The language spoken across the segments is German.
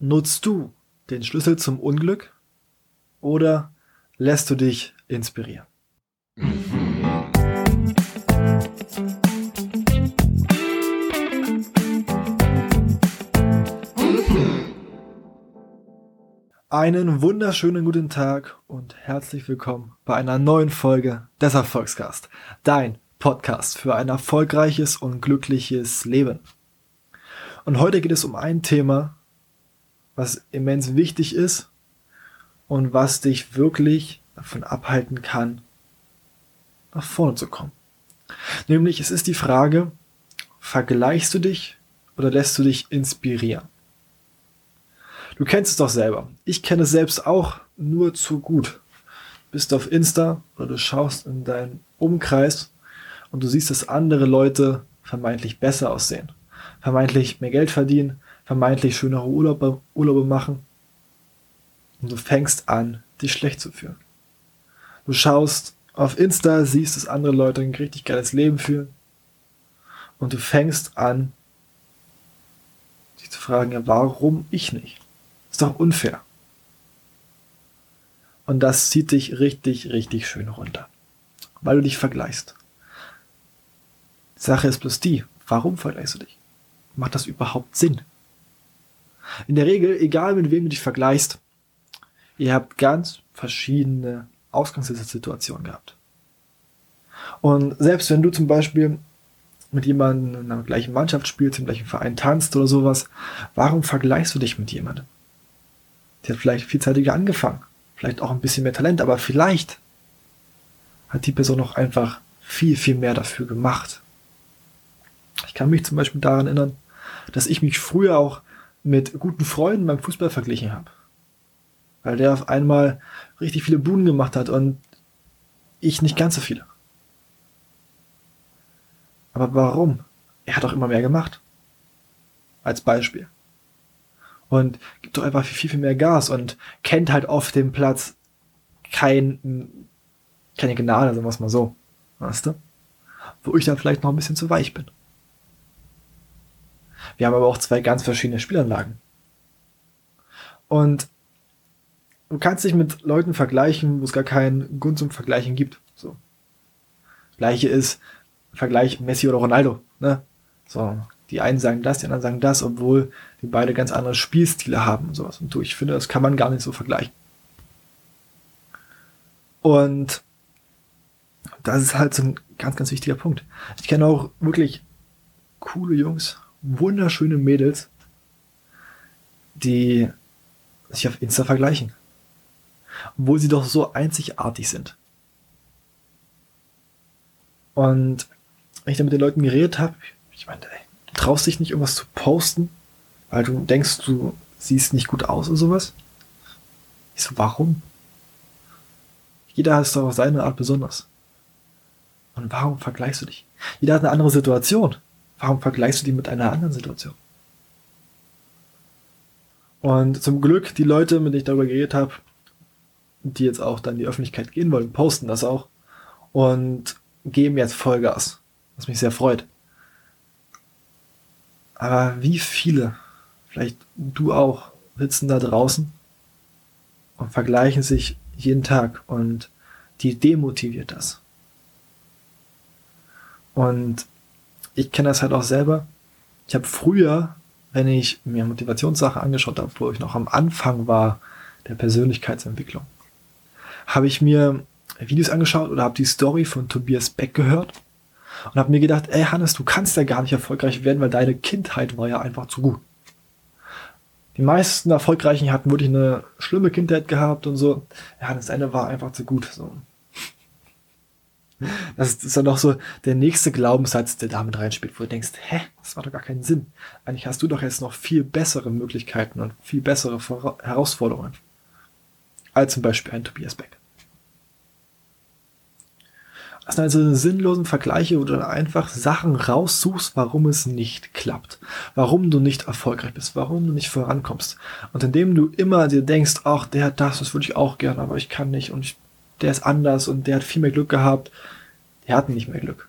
Nutzt du den Schlüssel zum Unglück oder lässt du dich inspirieren? Einen wunderschönen guten Tag und herzlich willkommen bei einer neuen Folge des Erfolgscast, dein Podcast für ein erfolgreiches und glückliches Leben. Und heute geht es um ein Thema, was immens wichtig ist und was dich wirklich davon abhalten kann, nach vorne zu kommen. Nämlich es ist die Frage, vergleichst du dich oder lässt du dich inspirieren? Du kennst es doch selber. Ich kenne es selbst auch nur zu gut. Bist auf Insta oder du schaust in deinen Umkreis und du siehst, dass andere Leute vermeintlich besser aussehen, vermeintlich mehr Geld verdienen, vermeintlich schönere Urlaube, Urlaube machen und du fängst an, dich schlecht zu fühlen. Du schaust auf Insta, siehst, dass andere Leute ein richtig geiles Leben führen und du fängst an, dich zu fragen, ja, warum ich nicht? Ist doch unfair. Und das zieht dich richtig, richtig schön runter, weil du dich vergleichst. Die Sache ist bloß die, warum vergleichst du dich? Macht das überhaupt Sinn? In der Regel, egal mit wem du dich vergleichst, ihr habt ganz verschiedene Ausgangssituationen gehabt. Und selbst wenn du zum Beispiel mit jemandem in einer gleichen Mannschaft spielst, im gleichen Verein tanzt oder sowas, warum vergleichst du dich mit jemandem? Der hat vielleicht vielzeitiger angefangen, vielleicht auch ein bisschen mehr Talent, aber vielleicht hat die Person auch einfach viel, viel mehr dafür gemacht. Ich kann mich zum Beispiel daran erinnern, dass ich mich früher auch mit guten Freunden beim Fußball verglichen habe. Weil der auf einmal richtig viele Buden gemacht hat und ich nicht ganz so viele. Aber warum? Er hat auch immer mehr gemacht. Als Beispiel. Und gibt doch einfach viel, viel mehr Gas und kennt halt auf dem Platz kein, keine Gnade, sagen wir es mal so. Weißt du? Wo ich dann vielleicht noch ein bisschen zu weich bin. Wir haben aber auch zwei ganz verschiedene Spielanlagen. Und du kannst dich mit Leuten vergleichen, wo es gar keinen Grund zum Vergleichen gibt. So. Gleiche ist Vergleich Messi oder Ronaldo. Ne? So, die einen sagen das, die anderen sagen das, obwohl die beide ganz andere Spielstile haben und sowas. Und du, ich finde, das kann man gar nicht so vergleichen. Und das ist halt so ein ganz, ganz wichtiger Punkt. Ich kenne auch wirklich coole Jungs, wunderschöne Mädels, die sich auf Insta vergleichen. Obwohl sie doch so einzigartig sind. Und wenn ich da mit den Leuten geredet habe, ich meinte, ey, du traust dich nicht irgendwas zu posten, weil du denkst, du siehst nicht gut aus oder sowas. Ich so, warum? Jeder ist doch auf seine Art besonders. Und warum vergleichst du dich? Jeder hat eine andere Situation. Warum vergleichst du die mit einer anderen Situation? Und zum Glück, die Leute, mit denen ich darüber geredet habe, die jetzt auch dann in die Öffentlichkeit gehen wollen, posten das auch und geben jetzt Vollgas, was mich sehr freut. Aber wie viele, vielleicht du auch, sitzen da draußen und vergleichen sich jeden Tag und die demotiviert das. Und ich kenne das halt auch selber. Ich habe früher, wenn ich mir Motivationssachen angeschaut habe, wo ich noch am Anfang war der Persönlichkeitsentwicklung, habe ich mir Videos angeschaut oder habe die Story von Tobias Beck gehört und habe mir gedacht, ey Hannes, du kannst ja gar nicht erfolgreich werden, weil deine Kindheit war ja einfach zu gut. Die meisten Erfolgreichen hatten wirklich eine schlimme Kindheit gehabt und so. Ja, das eine war einfach zu gut. So. Das ist dann noch so der nächste Glaubenssatz, der damit reinspielt, wo du denkst, hä, das macht doch gar keinen Sinn. Eigentlich hast du doch jetzt noch viel bessere Möglichkeiten und viel bessere Herausforderungen. Als zum Beispiel ein Tobias Beck. Das sind also sinnlosen Vergleiche, wo du einfach Sachen raussuchst, warum es nicht klappt. Warum du nicht erfolgreich bist, warum du nicht vorankommst. Und indem du immer dir denkst, ach, der hat das, das würde ich auch gerne, aber ich kann nicht und ich der ist anders und der hat viel mehr Glück gehabt. Die hatten nicht mehr Glück.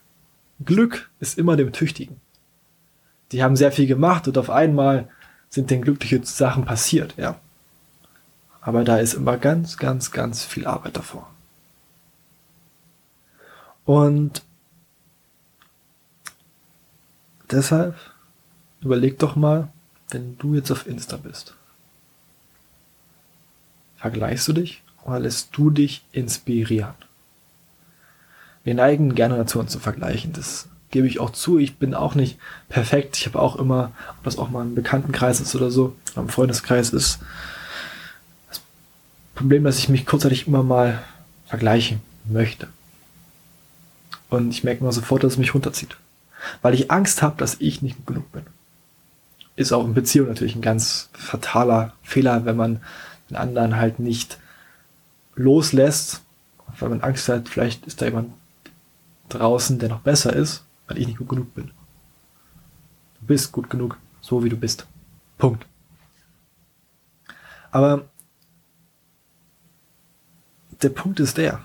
Glück ist immer dem Tüchtigen. Die haben sehr viel gemacht und auf einmal sind denn glückliche Sachen passiert, ja. Aber da ist immer ganz, ganz, ganz viel Arbeit davor. Und deshalb überleg doch mal, wenn du jetzt auf Insta bist. Vergleichst du dich oder lässt du dich inspirieren? Wir neigen gerne dazu, uns zu vergleichen. Das gebe ich auch zu. Ich bin auch nicht perfekt. Ich habe auch immer, ob das auch mal im Bekanntenkreis ist oder so, im Freundeskreis ist, das Problem, dass ich mich kurzzeitig immer mal vergleichen möchte. Und ich merke immer sofort, dass es mich runterzieht. Weil ich Angst habe, dass ich nicht gut genug bin. Ist auch in Beziehung natürlich ein ganz fataler Fehler, wenn man den anderen halt nicht loslässt, weil man Angst hat, vielleicht ist da jemand draußen, der noch besser ist, weil ich nicht gut genug bin. Du bist gut genug, so wie du bist. Punkt. Aber der Punkt ist der,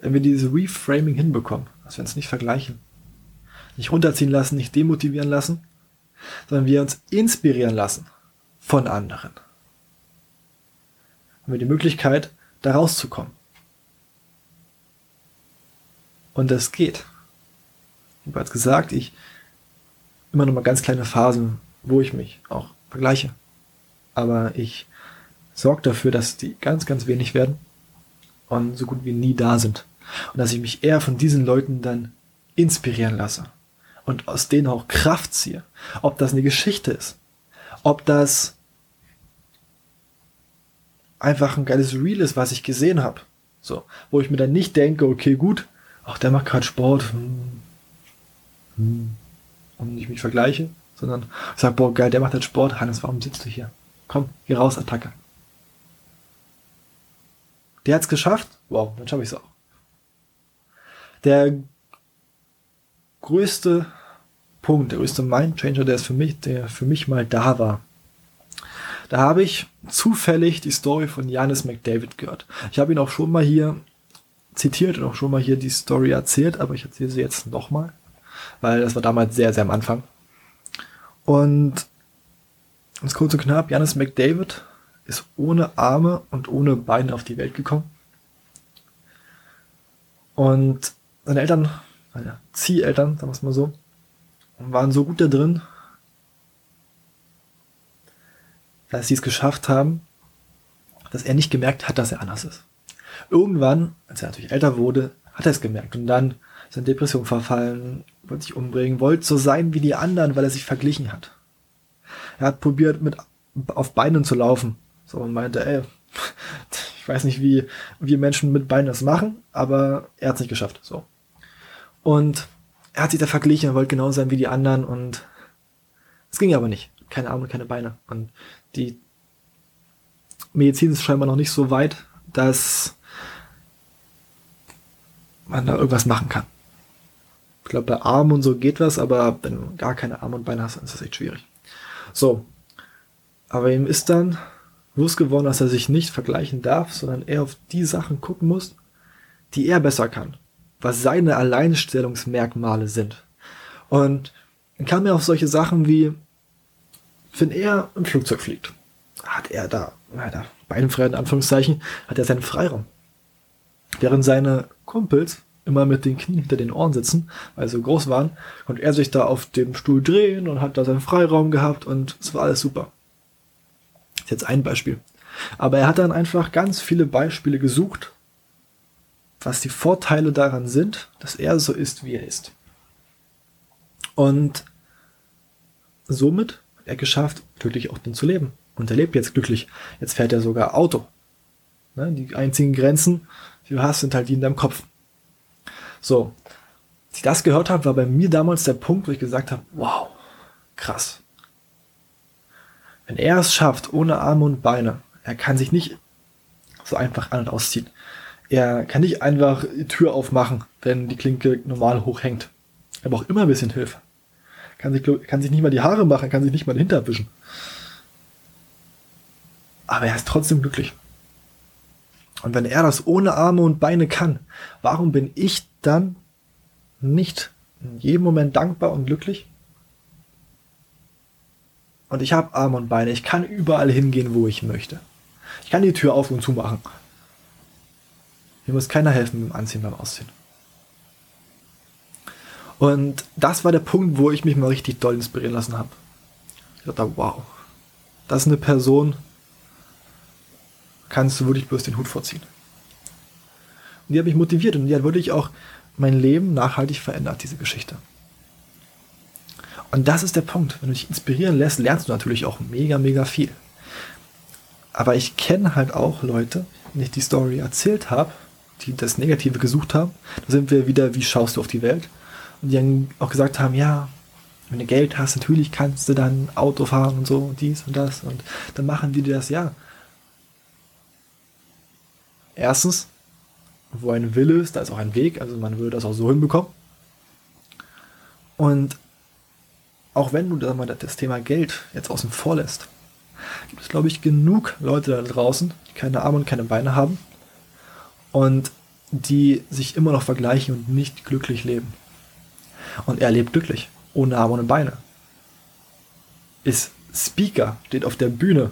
wenn wir dieses Reframing hinbekommen, dass wir uns nicht vergleichen, nicht runterziehen lassen, nicht demotivieren lassen, sondern wir uns inspirieren lassen von anderen, haben wir die Möglichkeit, da rauszukommen. Und das geht. Habe bereits gesagt, ich immer noch mal ganz kleine Phasen, wo ich mich auch vergleiche. Aber ich sorge dafür, dass die ganz, ganz wenig werden und so gut wie nie da sind. Und dass ich mich eher von diesen Leuten dann inspirieren lasse und aus denen auch Kraft ziehe. Ob das eine Geschichte ist, ob das einfach ein geiles Reel ist, was ich gesehen habe. So, wo ich mir dann nicht denke, okay, gut, ach, der macht gerade Sport, hm, hm, und ich mich vergleiche, sondern ich sage, boah, geil, der macht jetzt Sport, Hannes, warum sitzt du hier? Komm, geh raus, Attacke. Der hat's geschafft, wow, dann schaffe ich's auch. Der größte Punkt, der größte Mindchanger, der ist für mich, der für mich mal da war. Da habe ich zufällig die Story von Janis McDavid gehört. Ich habe ihn auch schon mal hier zitiert und auch schon mal hier die Story erzählt, aber ich erzähle sie jetzt nochmal, weil das war damals sehr, sehr am Anfang. Und ganz kurz und knapp, Janis McDavid ist ohne Arme und ohne Beine auf die Welt gekommen. Und seine Eltern, seine Zieheltern, sagen wir es mal so, waren so gut da drin, dass sie es geschafft haben, dass er nicht gemerkt hat, dass er anders ist. Irgendwann, als er natürlich älter wurde, hat er es gemerkt und dann ist er in Depression verfallen, wollte sich umbringen, wollte so sein wie die anderen, weil er sich verglichen hat. Er hat probiert, mit auf Beinen zu laufen. So und meinte, ey, ich weiß nicht, wie wir Menschen mit Beinen das machen, aber er hat es nicht geschafft. So. Und er hat sich da verglichen, er wollte genau sein wie die anderen und es ging aber nicht. Keine Arme, keine Beine. Und die Medizin ist scheinbar noch nicht so weit, dass man da irgendwas machen kann. Ich glaube, bei Armen und so geht was, aber wenn du gar keine Arme und Beine hast, dann ist das echt schwierig. So. Aber ihm ist dann bewusst geworden, dass er sich nicht vergleichen darf, sondern er auf die Sachen gucken muss, die er besser kann. Was seine Alleinstellungsmerkmale sind. Und dann kam er auf solche Sachen wie, wenn er im Flugzeug fliegt, hat er da, hat er beinfrei in Anführungszeichen, hat er seinen Freiraum. Während seine Kumpels immer mit den Knien hinter den Ohren sitzen, weil sie so groß waren, konnte er sich da auf dem Stuhl drehen und hat da seinen Freiraum gehabt und es war alles super. Ist jetzt ein Beispiel. Aber er hat dann einfach ganz viele Beispiele gesucht, was die Vorteile daran sind, dass er so ist, wie er ist. Und somit er geschafft, glücklich auch dann zu leben. Und er lebt jetzt glücklich. Jetzt fährt er sogar Auto. Ne? Die einzigen Grenzen, die du hast, sind halt die in deinem Kopf. So. Als ich das gehört habe, war bei mir damals der Punkt, wo ich gesagt habe, wow, krass. Wenn er es schafft, ohne Arme und Beine, er kann sich nicht so einfach an und ausziehen. Er kann nicht einfach die Tür aufmachen, wenn die Klinke normal hochhängt. Er braucht immer ein bisschen Hilfe. Kann sich, kann sich nicht mal die Haare machen, kann sich nicht mal den Hintern. Aber er ist trotzdem glücklich. Und wenn er das ohne Arme und Beine kann, warum bin ich dann nicht in jedem Moment dankbar und glücklich? Und ich habe Arme und Beine. Ich kann überall hingehen, wo ich möchte. Ich kann die Tür auf und zu machen. Mir muss keiner helfen beim Anziehen, beim Ausziehen. Und das war der Punkt, wo ich mich mal richtig doll inspirieren lassen habe. Ich dachte, wow, das ist eine Person, kannst du wirklich bloß den Hut vorziehen. Und die hat mich motiviert und die hat wirklich auch mein Leben nachhaltig verändert, diese Geschichte. Und das ist der Punkt. Wenn du dich inspirieren lässt, lernst du natürlich auch mega, mega viel. Aber ich kenne halt auch Leute, wenn ich die Story erzählt habe, die das Negative gesucht haben, da sind wir wieder, wie schaust du auf die Welt? Und die dann auch gesagt haben, ja, wenn du Geld hast, natürlich kannst du dann Auto fahren und so und dies und das und dann machen die dir das, ja. Erstens, wo ein Wille ist, da ist auch ein Weg, also man würde das auch so hinbekommen. Und auch wenn du das Thema Geld jetzt außen vor lässt, gibt es, glaube ich, genug Leute da draußen, die keine Arme und keine Beine haben und die sich immer noch vergleichen und nicht glücklich leben. Und er lebt glücklich, ohne Arme und Beine. Ist Speaker, steht auf der Bühne,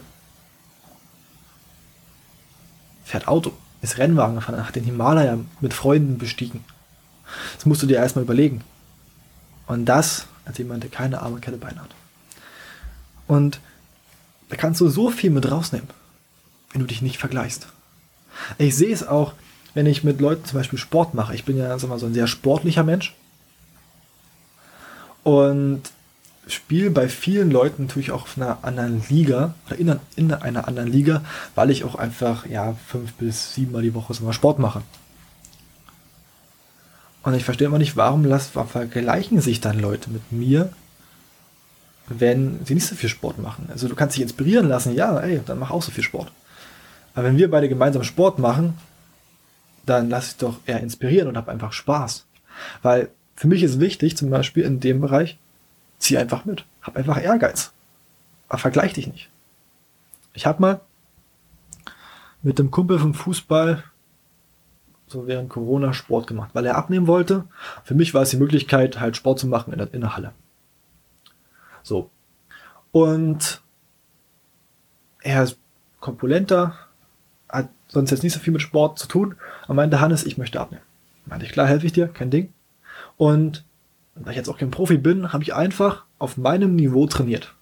fährt Auto, ist Rennwagen gefahren, nach den Himalaya mit Freunden bestiegen. Das musst du dir erstmal überlegen. Und das als jemand, der keine Arme, keine Beine hat. Und da kannst du so viel mit rausnehmen, wenn du dich nicht vergleichst. Ich sehe es auch, wenn ich mit Leuten zum Beispiel Sport mache. Ich bin ja sag mal, so ein sehr sportlicher Mensch. Und spiele bei vielen Leuten natürlich auch auf einer anderen Liga oder in, in einer anderen Liga, weil ich auch einfach ja fünf bis sieben Mal die Woche so mal Sport mache. Und ich verstehe immer nicht, warum, las, vergleichen sich dann Leute mit mir, wenn sie nicht so viel Sport machen. Also du kannst dich inspirieren lassen, ja, ey, dann mach auch so viel Sport. Aber wenn wir beide gemeinsam Sport machen, dann lass ich doch eher inspirieren und hab einfach Spaß. Weil für mich ist wichtig, zum Beispiel in dem Bereich, zieh einfach mit. Hab einfach Ehrgeiz. Aber vergleich dich nicht. Ich habe mal mit dem Kumpel vom Fußball so während Corona Sport gemacht, weil er abnehmen wollte. Für mich war es die Möglichkeit, halt Sport zu machen in der, in der Halle. So. Und er ist kompulenter, hat sonst jetzt nicht so viel mit Sport zu tun. Er meinte, Hannes, ich möchte abnehmen. Meinte ich, klar, helfe ich dir, kein Ding. Und da ich jetzt auch kein Profi bin, habe ich einfach auf meinem Niveau trainiert.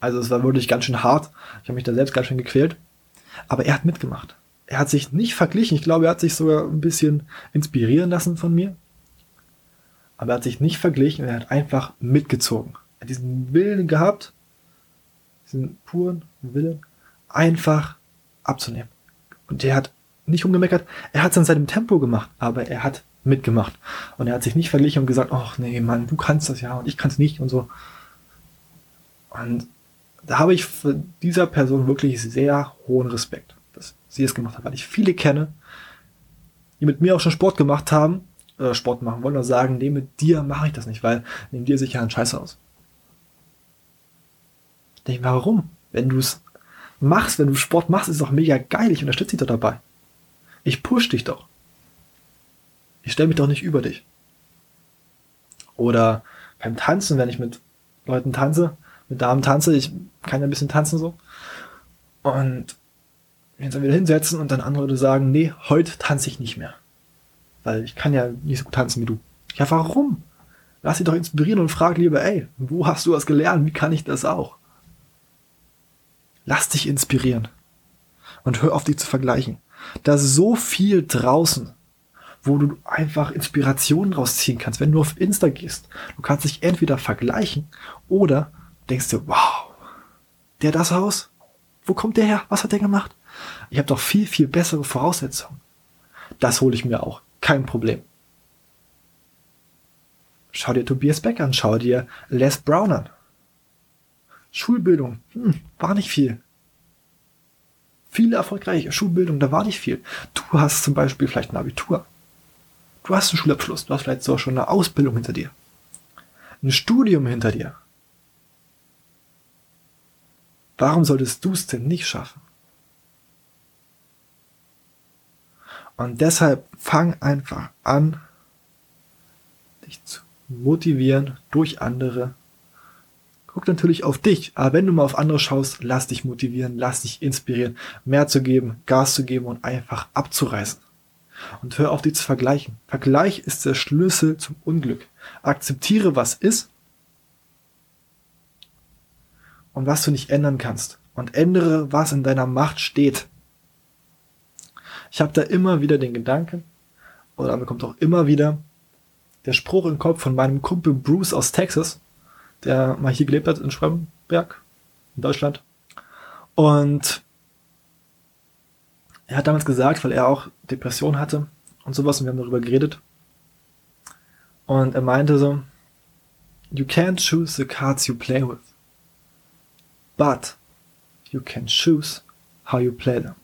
Also es war wirklich ganz schön hart. Ich habe mich da selbst ganz schön gequält. Aber er hat mitgemacht er hat sich nicht verglichen. Ich glaube, er hat sich sogar ein bisschen inspirieren lassen von mir. Aber er hat sich nicht verglichen, er hat einfach mitgezogen. Er hat diesen Willen gehabt, diesen puren Willen, einfach abzunehmen. Und der hat nicht umgemeckert, er hat es in seinem Tempo gemacht, aber er hat mitgemacht. Und er hat sich nicht verglichen und gesagt, ach nee, Mann, du kannst das ja und ich kann es nicht und so. Und da habe ich dieser Person wirklich sehr hohen Respekt dass sie es gemacht hat, weil ich viele kenne, die mit mir auch schon Sport gemacht haben, oder Sport machen wollen, und sagen, nee, mit dir mache ich das nicht, weil neben dir sicher ein Scheiße aus. Ich denke, warum? Wenn du es machst, wenn du Sport machst, ist es doch mega geil, ich unterstütze dich doch dabei. Ich push dich doch. Ich stelle mich doch nicht über dich. Oder beim Tanzen, wenn ich mit Leuten tanze, mit Damen tanze, ich kann ja ein bisschen tanzen so. Und jetzt dann wieder hinsetzen und dann andere Leute sagen, nee, heute tanze ich nicht mehr. Weil ich kann ja nicht so gut tanzen wie du. Ja, warum? Lass dich doch inspirieren und frag lieber, ey, wo hast du das gelernt? Wie kann ich das auch? Lass dich inspirieren. Und hör auf dich zu vergleichen. Da ist so viel draußen, wo du einfach Inspirationen rausziehen kannst, wenn du auf Insta gehst. Du kannst dich entweder vergleichen oder denkst du, wow, der das Haus? Wo kommt der her? Was hat der gemacht? Ich habe doch viel, viel bessere Voraussetzungen. Das hole ich mir auch. Kein Problem. Schau dir Tobias Beck an, schau dir Les Brown an. Schulbildung, hm, war nicht viel. Viele erfolgreiche Schulbildung, da war nicht viel. Du hast zum Beispiel vielleicht ein Abitur. Du hast einen Schulabschluss, du hast vielleicht sogar schon eine Ausbildung hinter dir. Ein Studium hinter dir. Warum solltest du es denn nicht schaffen? Und deshalb fang einfach an, dich zu motivieren durch andere. Guck natürlich auf dich, aber wenn du mal auf andere schaust, lass dich motivieren, lass dich inspirieren, mehr zu geben, Gas zu geben und einfach abzureißen. Und hör auf, dich zu vergleichen. Vergleich ist der Schlüssel zum Unglück. Akzeptiere, was ist und was du nicht ändern kannst. Und ändere, was in deiner Macht steht. Ich habe da immer wieder den Gedanken, oder mir kommt auch immer wieder der Spruch im Kopf von meinem Kumpel Bruce aus Texas, der mal hier gelebt hat in Schwemberg, in Deutschland. Und er hat damals gesagt, weil er auch Depression hatte und sowas, und wir haben darüber geredet. Und er meinte so, You can't choose the cards you play with, but you can choose how you play them.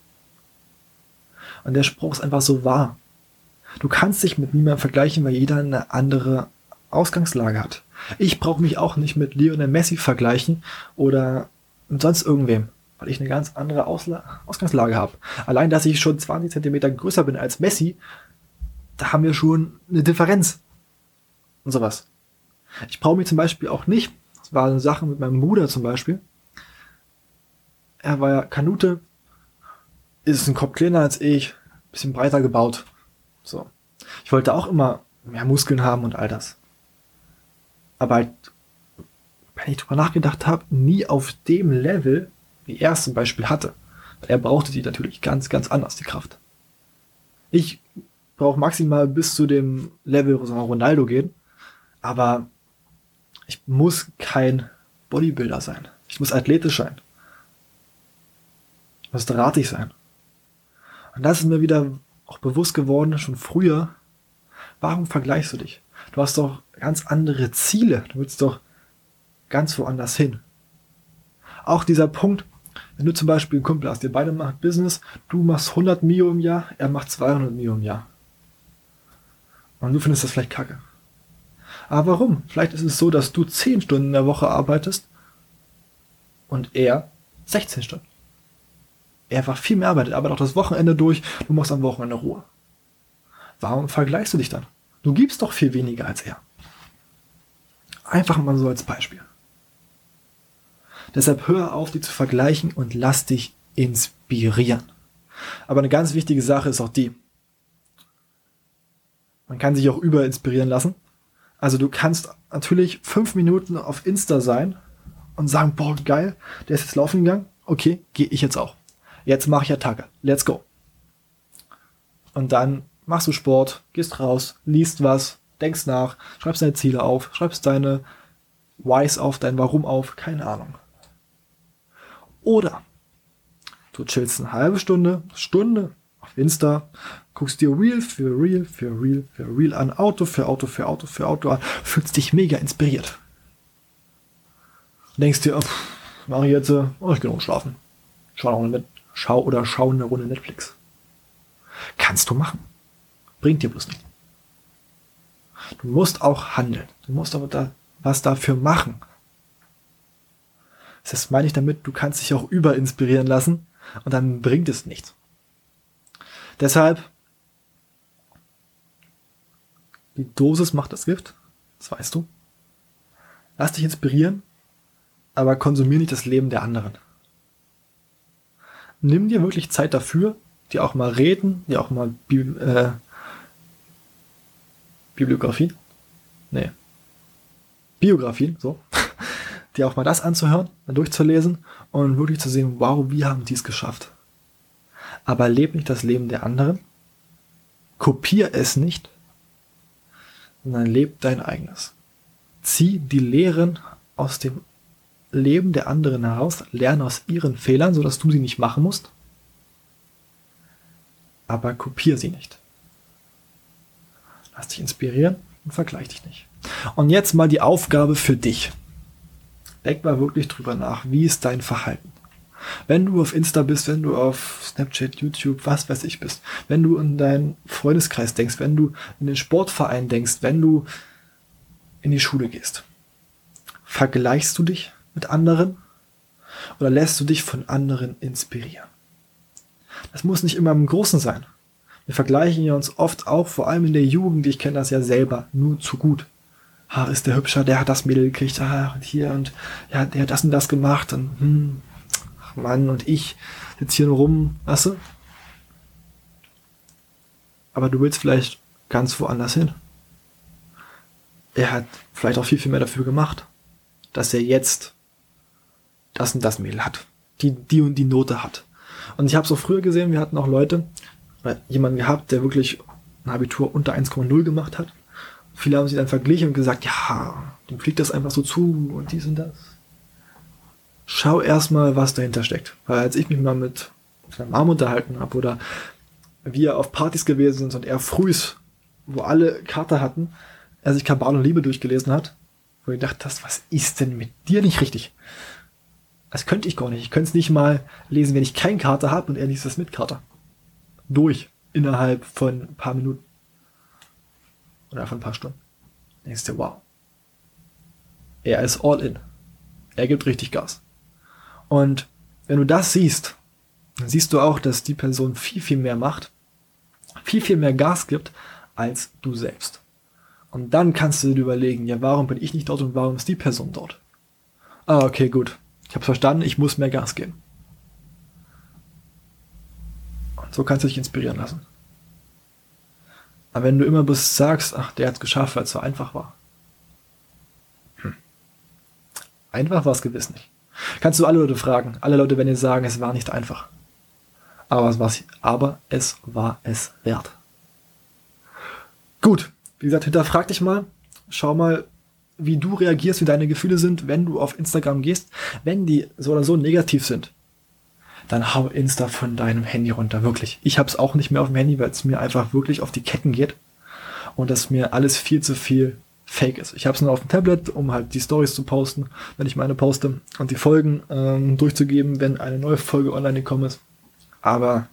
Und der Spruch ist einfach so wahr. Du kannst dich mit niemandem vergleichen, weil jeder eine andere Ausgangslage hat. Ich brauche mich auch nicht mit Lionel Messi vergleichen oder sonst irgendwem, weil ich eine ganz andere Ausla Ausgangslage habe. Allein, dass ich schon 20 Zentimeter größer bin als Messi, da haben wir schon eine Differenz. Und sowas. Ich brauche mich zum Beispiel auch nicht, das war eine Sache mit meinem Bruder zum Beispiel. Er war ja Kanute, ist ein Kopf kleiner als ich, bisschen breiter gebaut. So. Ich wollte auch immer mehr Muskeln haben und all das. Aber halt, wenn ich drüber nachgedacht habe, nie auf dem Level, wie er es zum Beispiel hatte. Er brauchte die natürlich ganz, ganz anders, die Kraft. Ich brauche maximal bis zu dem Level Ronaldo gehen, aber ich muss kein Bodybuilder sein. Ich muss athletisch sein. Ich muss drahtig sein. Und das ist mir wieder auch bewusst geworden, schon früher, warum vergleichst du dich? Du hast doch ganz andere Ziele. Du willst doch ganz woanders hin. Auch dieser Punkt, wenn du zum Beispiel einen Kumpel hast, ihr beide macht Business, du machst 100 Mio im Jahr, er macht 200 Mio im Jahr. Und du findest das vielleicht kacke. Aber warum? Vielleicht ist es so, dass du 10 Stunden in der Woche arbeitest und er 16 Stunden er einfach viel mehr arbeitet, arbeitet auch das Wochenende durch, du machst am Wochenende Ruhe. Warum vergleichst du dich dann? Du gibst doch viel weniger als er. Einfach mal so als Beispiel. Deshalb hör auf, die zu vergleichen und lass dich inspirieren. Aber eine ganz wichtige Sache ist auch die, man kann sich auch überinspirieren lassen. Also du kannst natürlich fünf Minuten auf Insta sein und sagen, boah, geil, der ist jetzt laufen gegangen. Okay, gehe ich jetzt auch jetzt mache ich Attacke. Let's go. Und dann machst du Sport, gehst raus, liest was, denkst nach, schreibst deine Ziele auf, schreibst deine Whys auf, dein Warum auf, keine Ahnung. Oder du chillst eine halbe Stunde, Stunde auf Insta, guckst dir Real für Real für Real für Real an, Auto für Auto für Auto für Auto an, fühlst dich mega inspiriert. Denkst dir, mache ich jetzt, oh, ich gehe noch schlafen. Schau noch mit, Schau oder schau eine Runde Netflix. Kannst du machen. Bringt dir bloß nicht. Du musst auch handeln. Du musst aber da was dafür machen. Das meine ich damit, du kannst dich auch überinspirieren lassen und dann bringt es nichts. Deshalb, die Dosis macht das Gift, das weißt du. Lass dich inspirieren, aber konsumier nicht das Leben der anderen nimm dir wirklich Zeit dafür, die auch mal reden, die auch mal Bi äh, Bibliografien, nee, Biografien, so, die auch mal das anzuhören, durchzulesen und wirklich zu sehen, wow, wie haben die es geschafft. Aber leb nicht das Leben der anderen, kopier es nicht, sondern leb dein eigenes. Zieh die Lehren aus dem Leben der anderen heraus, lerne aus ihren Fehlern, sodass du sie nicht machen musst, aber kopier sie nicht. Lass dich inspirieren und vergleich dich nicht. Und jetzt mal die Aufgabe für dich. Denk mal wirklich drüber nach, wie ist dein Verhalten? Wenn du auf Insta bist, wenn du auf Snapchat, YouTube, was weiß ich bist, wenn du in deinen Freundeskreis denkst, wenn du in den Sportverein denkst, wenn du in die Schule gehst, vergleichst du dich mit anderen? Oder lässt du dich von anderen inspirieren? Das muss nicht immer im Großen sein. Wir vergleichen ja uns oft auch, vor allem in der Jugend, ich kenne das ja selber, nur zu gut. Ah, ist der hübscher, der hat das Mädel gekriegt, ah, hier und ja, der hat das und das gemacht und hm, ach Mann, und ich sitze hier nur rum, weißt du? Aber du willst vielleicht ganz woanders hin. Er hat vielleicht auch viel, viel mehr dafür gemacht, dass er jetzt das und das Mädel hat, die, die und die Note hat. Und ich habe es auch früher gesehen, wir hatten auch Leute, oder jemanden gehabt, der wirklich ein Abitur unter 1,0 gemacht hat. Viele haben sich dann verglichen und gesagt, ja, dem fliegt das einfach so zu und dies und das. Schau erstmal, was dahinter steckt. Weil als ich mich mal mit seiner Mom unterhalten habe oder wir auf Partys gewesen sind und er frühs, wo alle Karte hatten, er sich Kabal und Liebe durchgelesen hat, wo ich dachte, was ist denn mit dir nicht richtig? Das könnte ich gar nicht. Ich könnte es nicht mal lesen, wenn ich keine Karte habe und er liest das mit Karte. Durch. Innerhalb von ein paar Minuten. Oder von ein paar Stunden. denkst du, wow. Er ist all in. Er gibt richtig Gas. Und wenn du das siehst, dann siehst du auch, dass die Person viel, viel mehr macht, viel, viel mehr Gas gibt, als du selbst. Und dann kannst du dir überlegen, ja, warum bin ich nicht dort und warum ist die Person dort? Ah, okay, gut. Ich habe verstanden, ich muss mehr Gas geben. Und so kannst du dich inspirieren lassen. Aber wenn du immer bloß sagst, ach, der hat es geschafft, weil es so einfach war. Hm. Einfach war es gewiss nicht. Kannst du alle Leute fragen. Alle Leute werden dir sagen, es war nicht einfach. Aber es, war, aber es war es wert. Gut, wie gesagt, hinterfrag dich mal. Schau mal, wie du reagierst, wie deine Gefühle sind, wenn du auf Instagram gehst. Wenn die so oder so negativ sind, dann hau Insta von deinem Handy runter. Wirklich. Ich habe es auch nicht mehr auf dem Handy, weil es mir einfach wirklich auf die Ketten geht und dass mir alles viel zu viel fake ist. Ich habe es nur auf dem Tablet, um halt die Stories zu posten, wenn ich meine poste und die Folgen ähm, durchzugeben, wenn eine neue Folge online gekommen ist. Aber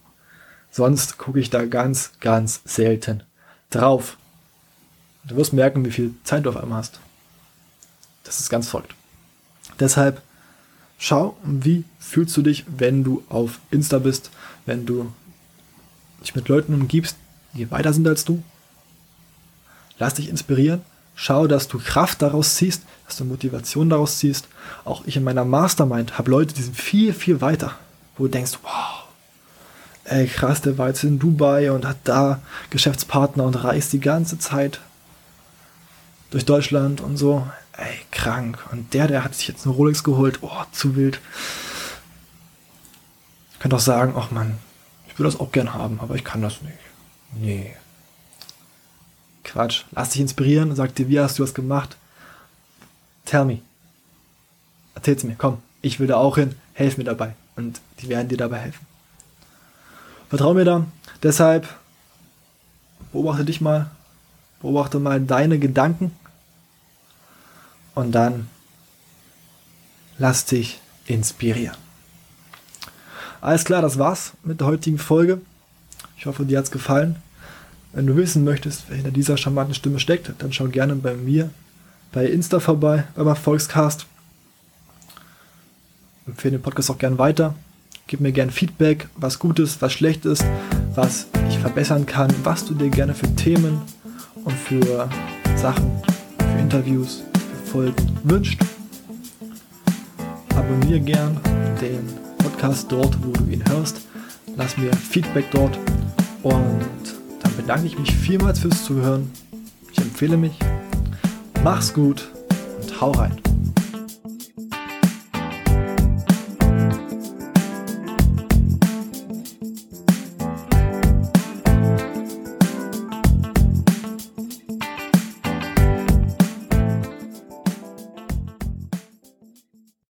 sonst gucke ich da ganz, ganz selten drauf. Du wirst merken, wie viel Zeit du auf einmal hast. Das ist ganz verrückt. Deshalb schau, wie fühlst du dich, wenn du auf Insta bist, wenn du dich mit Leuten umgibst, die weiter sind als du. Lass dich inspirieren. Schau, dass du Kraft daraus ziehst, dass du Motivation daraus ziehst. Auch ich in meiner Mastermind habe Leute, die sind viel, viel weiter, wo du denkst, wow, ey krass, der war jetzt in Dubai und hat da Geschäftspartner und reist die ganze Zeit durch Deutschland und so. Ey, krank. Und der, der hat sich jetzt eine Rolex geholt. Oh, zu wild. Ich könnte auch sagen, ach man, ich würde das auch gern haben, aber ich kann das nicht. Nee. Quatsch. Lass dich inspirieren, sag dir, wie hast du das gemacht? Tell me. Erzähl's mir, komm. Ich will da auch hin, helf mir dabei. Und die werden dir dabei helfen. Vertrau mir da. Deshalb beobachte dich mal. Beobachte mal deine Gedanken und dann lass dich inspirieren. Alles klar, das war's mit der heutigen Folge. Ich hoffe, dir hat's gefallen. Wenn du wissen möchtest, wer hinter dieser charmanten Stimme steckt, dann schau gerne bei mir bei Insta vorbei, beim Erfolgscast. Empfehle den Podcast auch gerne weiter. Gib mir gerne Feedback, was gut ist, was schlecht ist, was ich verbessern kann, was du dir gerne für Themen und für Sachen, für Interviews Folgen wünscht. Abonniere gern den Podcast dort, wo du ihn hörst. Lass mir Feedback dort und dann bedanke ich mich vielmals fürs Zuhören. Ich empfehle mich. Mach's gut und hau rein.